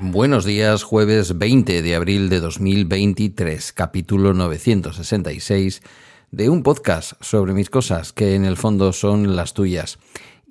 Buenos días, jueves 20 de abril de 2023, capítulo 966 de un podcast sobre mis cosas, que en el fondo son las tuyas.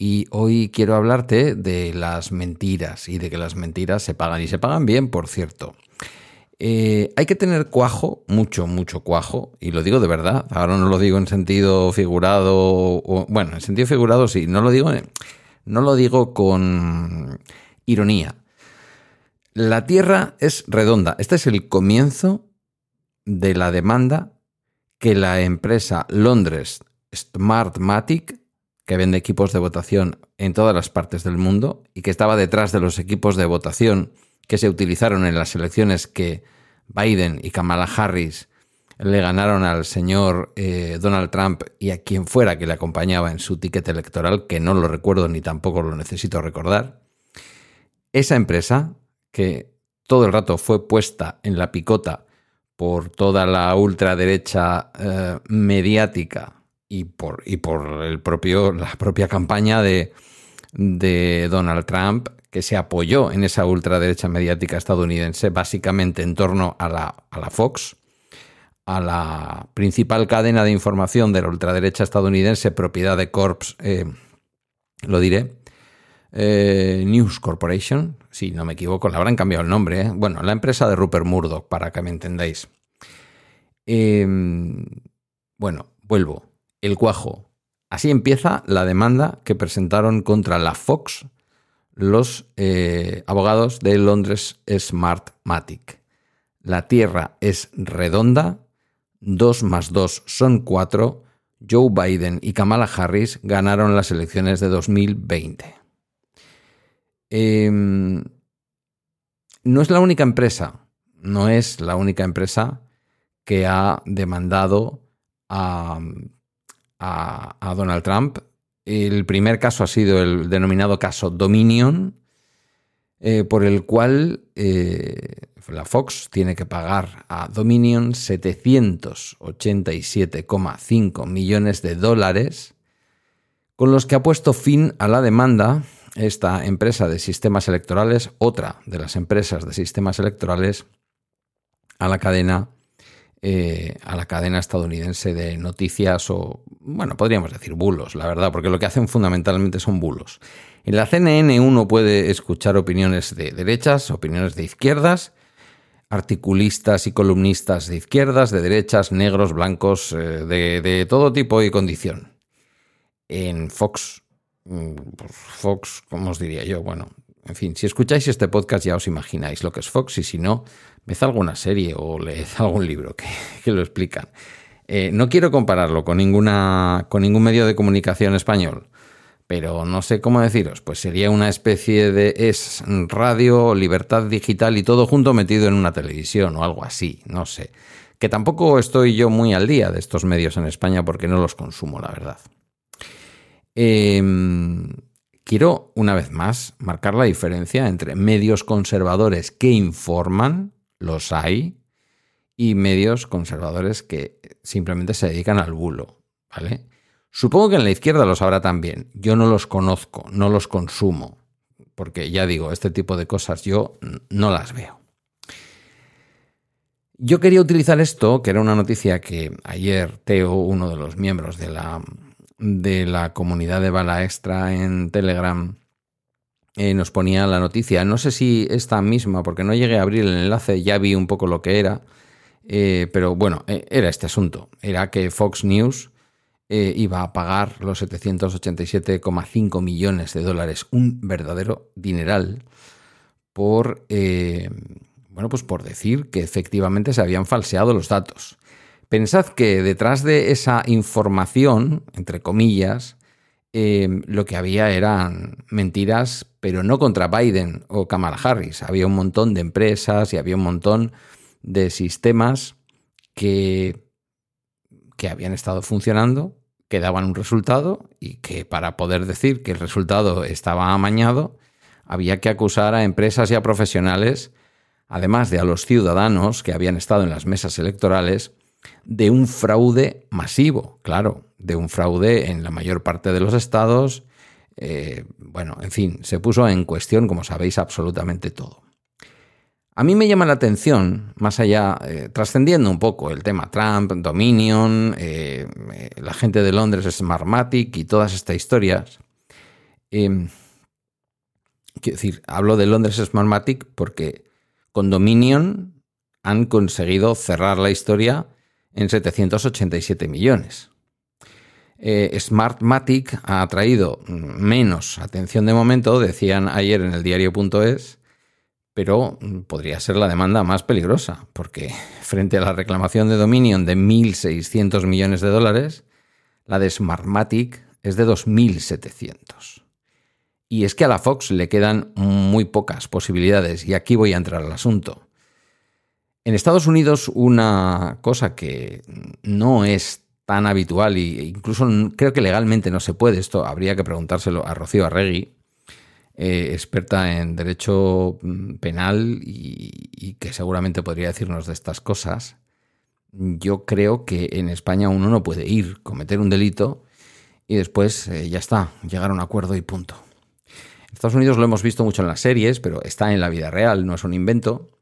Y hoy quiero hablarte de las mentiras y de que las mentiras se pagan y se pagan bien, por cierto. Eh, hay que tener cuajo, mucho, mucho cuajo, y lo digo de verdad. Ahora no lo digo en sentido figurado, o, bueno, en sentido figurado sí, no lo digo, no lo digo con ironía. La Tierra es redonda. Este es el comienzo de la demanda que la empresa Londres Smartmatic, que vende equipos de votación en todas las partes del mundo y que estaba detrás de los equipos de votación que se utilizaron en las elecciones que Biden y Kamala Harris le ganaron al señor eh, Donald Trump y a quien fuera que le acompañaba en su ticket electoral, que no lo recuerdo ni tampoco lo necesito recordar. Esa empresa que todo el rato fue puesta en la picota por toda la ultraderecha eh, mediática y por, y por el propio, la propia campaña de, de Donald Trump, que se apoyó en esa ultraderecha mediática estadounidense, básicamente en torno a la, a la Fox, a la principal cadena de información de la ultraderecha estadounidense, propiedad de Corps, eh, lo diré, eh, News Corporation, si no me equivoco, le habrán cambiado el nombre. ¿eh? Bueno, la empresa de Rupert Murdoch, para que me entendáis. Em, bueno, vuelvo. El cuajo. Así empieza la demanda que presentaron contra la Fox los eh, abogados de Londres Smartmatic. La Tierra es redonda, 2 más 2 son 4. Joe Biden y Kamala Harris ganaron las elecciones de 2020. Em, no es la única empresa, no es la única empresa que ha demandado a, Donald Trump. El primer caso ha sido el denominado caso Dominion, eh, por el cual eh, la Fox tiene que pagar a Dominion 787,5 millones de dólares, con los que ha puesto fin a la demanda esta empresa de sistemas electorales, otra de las empresas de sistemas electorales, a la cadena, eh, a la cadena estadounidense de noticias o, bueno, podríamos decir bulos, la verdad, porque lo que hacen fundamentalmente son bulos. En la CNN uno puede escuchar opiniones de derechas, opiniones de izquierdas, articulistas y columnistas de izquierdas, de derechas, negros, blancos, eh, de, de todo tipo y condición. En Fox Mm, pues, Fox, ¿cómo os diría yo? Bueno, en fin, si escucháis este podcast ya os imagináis lo que es Fox y si no, ved alguna serie o leed algún libro que, lo explican. Eh, no quiero compararlo con, ninguna, con ningún medio de comunicación español, pero no sé cómo deciros, pues sería una especie de es radio, libertad digital y todo junto metido en una televisión o algo así, no sé. Que tampoco estoy yo muy al día de estos medios en España porque no los consumo, la verdad. Em, quiero, una vez más, marcar la diferencia entre medios conservadores que informan, los hay, y medios conservadores que simplemente se dedican al bulo, ¿vale? Supongo que en la izquierda los habrá también. Yo no los conozco, no los consumo, porque ya digo, este tipo de cosas yo no las veo. Yo quería utilizar esto, que era una noticia que ayer Teo, uno de los miembros de la de la comunidad de Bala Extra en Telegram eh, nos ponía la noticia. No sé si esta misma, porque no llegué a abrir el enlace, ya vi un poco lo que era. Eh, pero bueno, eh, era este asunto. Era que Fox News iba a pagar los 787,5 millones de dólares, un verdadero dineral, por, bueno, pues por decir que efectivamente se habían falseado los datos. Pensad que detrás de esa información, entre comillas, em, lo que había eran mentiras, pero no contra Biden o Kamala Harris. Había un montón de empresas y había un montón de sistemas que, que habían estado funcionando, que daban un resultado y que para poder decir que el resultado estaba amañado, había que acusar a empresas y a profesionales, además de a los ciudadanos que habían estado en las mesas electorales, de un fraude masivo, claro, de un fraude en la mayor parte de los estados. Eh, bueno, en fin, se puso en cuestión, como sabéis, absolutamente todo. A mí me llama la atención, más allá, eh, trascendiendo un poco el tema Trump, Dominion, eh, la gente de Londres, Smartmatic y todas estas historias. quiero decir, hablo de Londres Smartmatic porque con Dominion han conseguido cerrar la historia en 787 millones. Eh, Smartmatic ha traído menos atención de momento, decían ayer en el diario.es, pero podría ser la demanda más peligrosa, porque frente a la reclamación de Dominion de 1.600 millones de dólares, la de Smartmatic es de 2.700. Y es que a la Fox le quedan muy pocas posibilidades, y aquí voy a entrar al asunto. En Estados Unidos una cosa que no es tan habitual e incluso creo que legalmente no se puede, esto habría que preguntárselo a Rocío Arregui, eh, experta en derecho mm, penal y, que seguramente podría decirnos de estas cosas. Yo creo que en España uno no puede ir, cometer un delito y después eh, ya está, llegar a un acuerdo y punto. En Estados Unidos lo hemos visto mucho en las series, pero está en la vida real, no es un invento.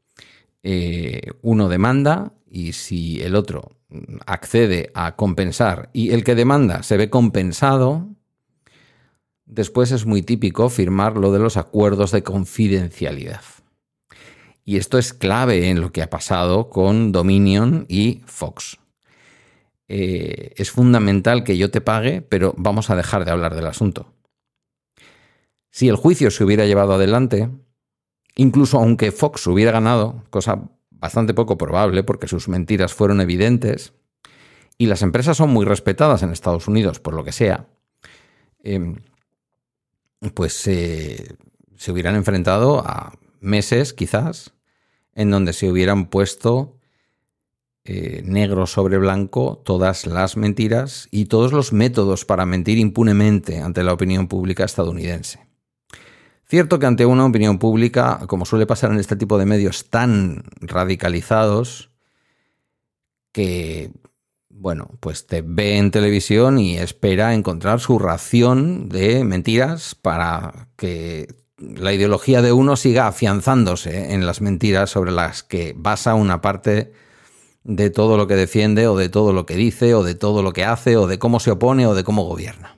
Eh, uno demanda y si el otro accede a compensar y el que demanda se ve compensado, después es muy típico firmar lo de los acuerdos de confidencialidad. Y esto es clave en lo que ha pasado con Dominion y Fox. Eh, es fundamental que yo te pague, pero vamos a dejar de hablar del asunto. Si el juicio se hubiera llevado adelante, Incluso aunque Fox hubiera ganado, cosa bastante poco probable porque sus mentiras fueron evidentes, y las empresas son muy respetadas en Estados Unidos, por lo que sea, em, pues se hubieran enfrentado a meses quizás en donde se hubieran puesto eh, negro sobre blanco todas las mentiras y todos los métodos para mentir impunemente ante la opinión pública estadounidense. Cierto que ante una opinión pública, como suele pasar en este tipo de medios tan radicalizados, que, bueno, pues te ve en televisión y espera encontrar su ración de mentiras para que la ideología de uno siga afianzándose en las mentiras sobre las que basa una parte de todo lo que defiende o de todo lo que dice o de todo lo que hace o de cómo se opone o de cómo gobierna.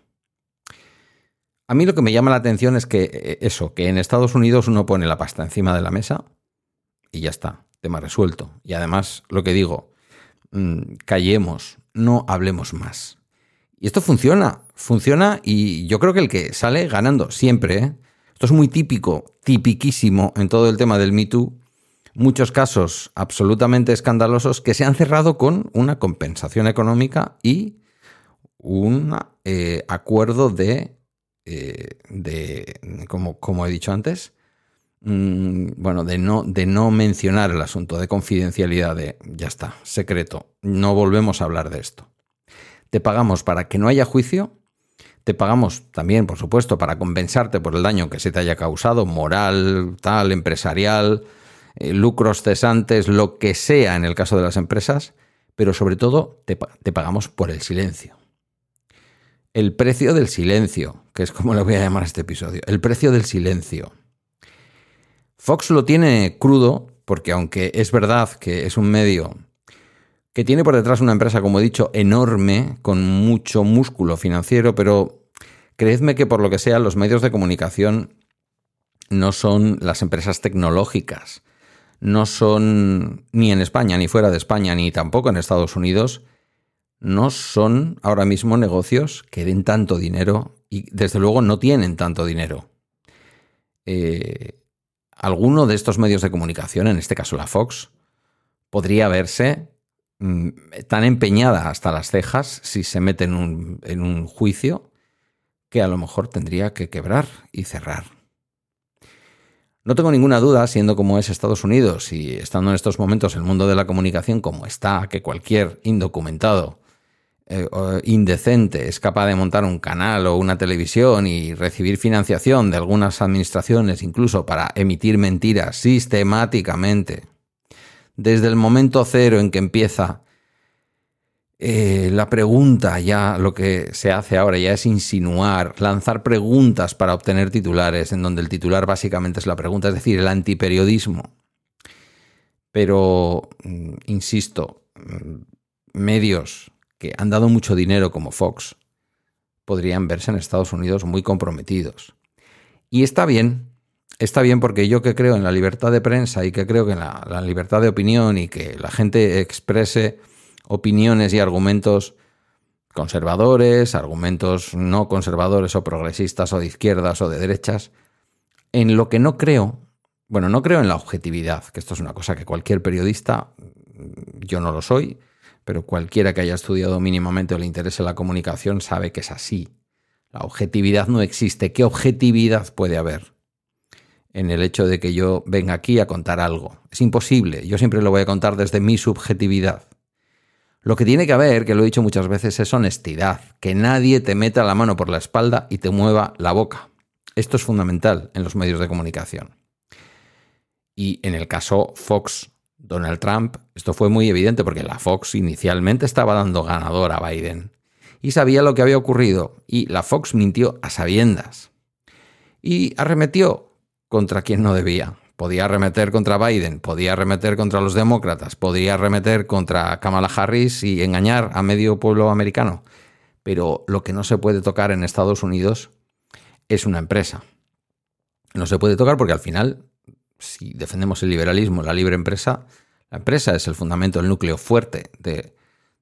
A mí lo que me llama la atención es que eh, eso, que en Estados Unidos uno pone la pasta encima de la mesa y ya está, tema resuelto. Y además, lo que digo, mm, callemos, no hablemos más. Y esto funciona, funciona y yo creo que el que sale ganando siempre, ¿eh? esto es muy típico, tipiquísimo en todo el tema del Me Too, muchos casos absolutamente escandalosos que se han cerrado con una compensación económica y un eh, acuerdo de eh, de, como, como he dicho antes, mm, bueno, de no, de no mencionar el asunto de confidencialidad de, ya está, secreto, no volvemos a hablar de esto. Te pagamos para que no haya juicio, te pagamos también, por supuesto, para compensarte por el daño que se te haya causado, moral, tal, empresarial, eh, lucros cesantes, lo que sea en el caso de las empresas, pero sobre todo te pagamos por el silencio. El precio del silencio, que es como le voy a llamar este episodio. El precio del silencio. Fox lo tiene crudo porque aunque es verdad que es un medio que tiene por detrás una empresa, como he dicho, enorme, con mucho músculo financiero, pero creedme que por lo que sea los medios de comunicación no son las empresas tecnológicas, no son ni en España, ni fuera de España, ni tampoco en Estados Unidos, no son ahora mismo negocios que den tanto dinero y desde luego no tienen tanto dinero. Eh, alguno de estos medios de comunicación, en este caso la Fox, podría verse mm, tan empeñada hasta las cejas si se mete en un, en un juicio que a lo mejor tendría que quebrar y cerrar. No tengo ninguna duda, siendo como es Estados Unidos y estando en estos momentos el mundo de la comunicación como está, que cualquier indocumentado eh, indecente es capaz de montar un canal o una televisión y recibir financiación de algunas administraciones incluso para emitir mentiras sistemáticamente, desde el momento cero en que empieza eh, la pregunta, ya lo que se hace ahora ya es insinuar, lanzar preguntas para obtener titulares, en donde el titular básicamente es la pregunta, es decir, el antiperiodismo. Pero, mm, insisto, mm, medios que han dado mucho dinero como Fox podrían verse en Estados Unidos muy comprometidos. Y está bien, está bien porque yo que creo en la libertad de prensa y que creo que en la libertad de opinión y que la gente exprese opiniones y argumentos conservadores, argumentos no conservadores o progresistas o de izquierdas o de derechas. En lo que no creo, bueno, no creo en la objetividad, que esto es una cosa que cualquier periodista, yo no lo soy, pero cualquiera que haya estudiado mínimamente o le interese la comunicación sabe que es así. La objetividad no existe. ¿Qué objetividad puede haber en el hecho de que yo venga aquí a contar algo? Es imposible. Yo siempre lo voy a contar desde mi subjetividad. Lo que tiene que haber, que lo he dicho muchas veces, es honestidad, que nadie te meta la mano por la espalda y te mueva la boca. Esto es fundamental en los medios de comunicación. Y en el caso Fox, Donald Trump, esto fue muy evidente porque la Fox inicialmente estaba dando ganador a Biden y sabía lo que había ocurrido y la Fox mintió a sabiendas y arremetió contra quien no debía. Podía arremeter contra Biden, podía arremeter contra los demócratas, podía arremeter contra Kamala Harris y engañar a medio pueblo americano. Pero lo que no se puede tocar en Estados Unidos es una empresa. No se puede tocar porque al final, si defendemos el liberalismo, la libre empresa, la empresa es el fundamento, el núcleo fuerte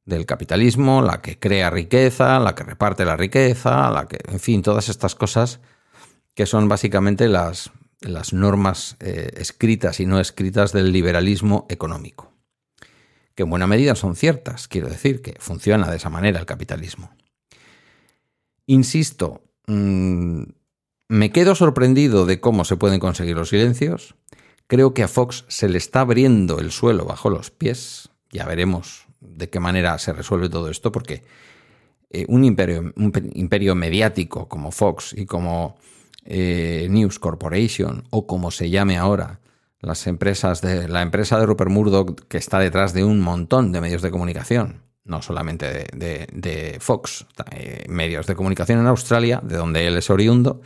del capitalismo, la que crea riqueza, la que reparte la riqueza, la que, en fin, todas estas cosas que son básicamente las las normas eh, escritas y no escritas del liberalismo económico, que en buena medida son ciertas, quiero decir, que funciona de esa manera el capitalismo. Insisto, mm, me quedo sorprendido de cómo se pueden conseguir los silencios. Creo que a Fox se le está abriendo el suelo bajo los pies. Ya veremos de qué manera se resuelve todo esto, porque eh, un, imperio, un imperio mediático como Fox y como eh, News Corporation o como se llame ahora, las empresas de la empresa de Rupert Murdoch que está detrás de un montón de medios de comunicación, no solamente de, Fox, eh, medios de comunicación en Australia, de donde él es oriundo,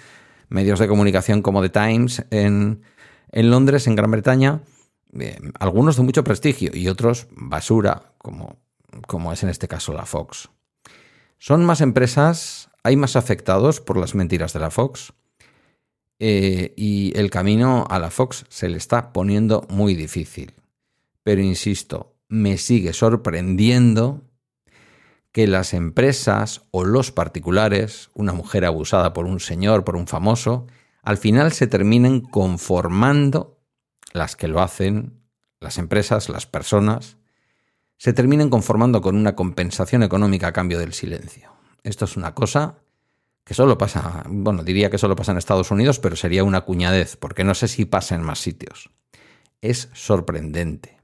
medios de comunicación como The Times en, Londres, en Gran Bretaña, eh, algunos de mucho prestigio y otros basura, como, como es en este caso la Fox. Son más empresas, hay más afectados por las mentiras de la Fox. Eh, y el camino a la Fox se le está poniendo muy difícil. Pero insisto, me sigue sorprendiendo que las empresas o los particulares, una mujer abusada por un señor, por un famoso, al final se terminen conformando, las que lo hacen, las empresas, las personas, se terminen conformando con una compensación económica a cambio del silencio. Esto es una cosa que solo pasa, bueno, diría que solo pasa en Estados Unidos, pero sería una cuñadez, porque no sé si pasa en más sitios. Es sorprendente.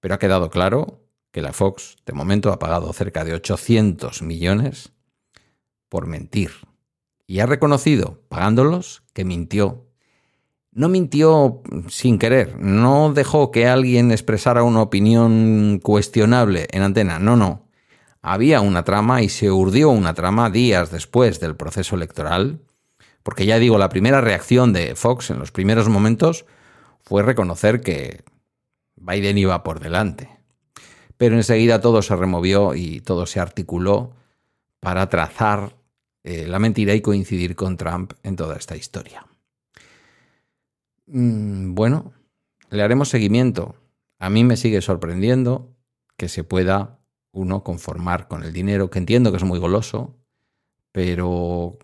Pero ha quedado claro que la Fox, de momento, ha pagado cerca de 800 millones por mentir. Y ha reconocido, pagándolos, que mintió. No mintió sin querer, no dejó que alguien expresara una opinión cuestionable en antena, no, no había una trama y se urdió una trama días después del proceso electoral, porque ya digo, la primera reacción de Fox en los primeros momentos fue reconocer que Biden iba por delante. Pero enseguida todo se removió y todo se articuló para trazar eh, la mentira y coincidir con Trump en toda esta historia. Mm, bueno, le haremos seguimiento. A mí me sigue sorprendiendo que se pueda uno conformar con el dinero, que entiendo que es muy goloso, pero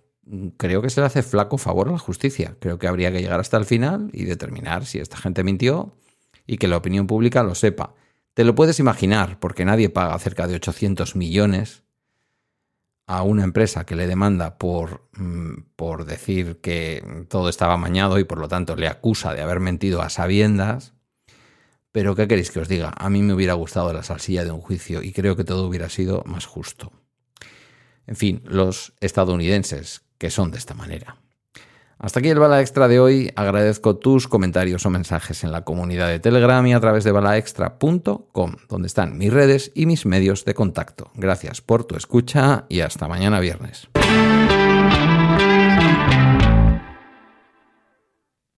creo que se le hace flaco favor a la justicia. Creo que habría que llegar hasta el final y determinar si esta gente mintió y que la opinión pública lo sepa. Te lo puedes imaginar, porque nadie paga cerca de 800 millones a una empresa que le demanda por, mm, por decir que todo estaba amañado y por lo tanto le acusa de haber mentido a sabiendas Pero ¿qué queréis que os diga? A mí me hubiera gustado la salsilla de un juicio y creo que todo hubiera sido más justo. En fin, los estadounidenses, que son de esta manera. Hasta aquí el Bala Extra de hoy. Agradezco tus comentarios o mensajes en la comunidad de Telegram y a través de balaextra.com, donde están mis redes y mis medios de contacto. Gracias por tu escucha y hasta mañana viernes.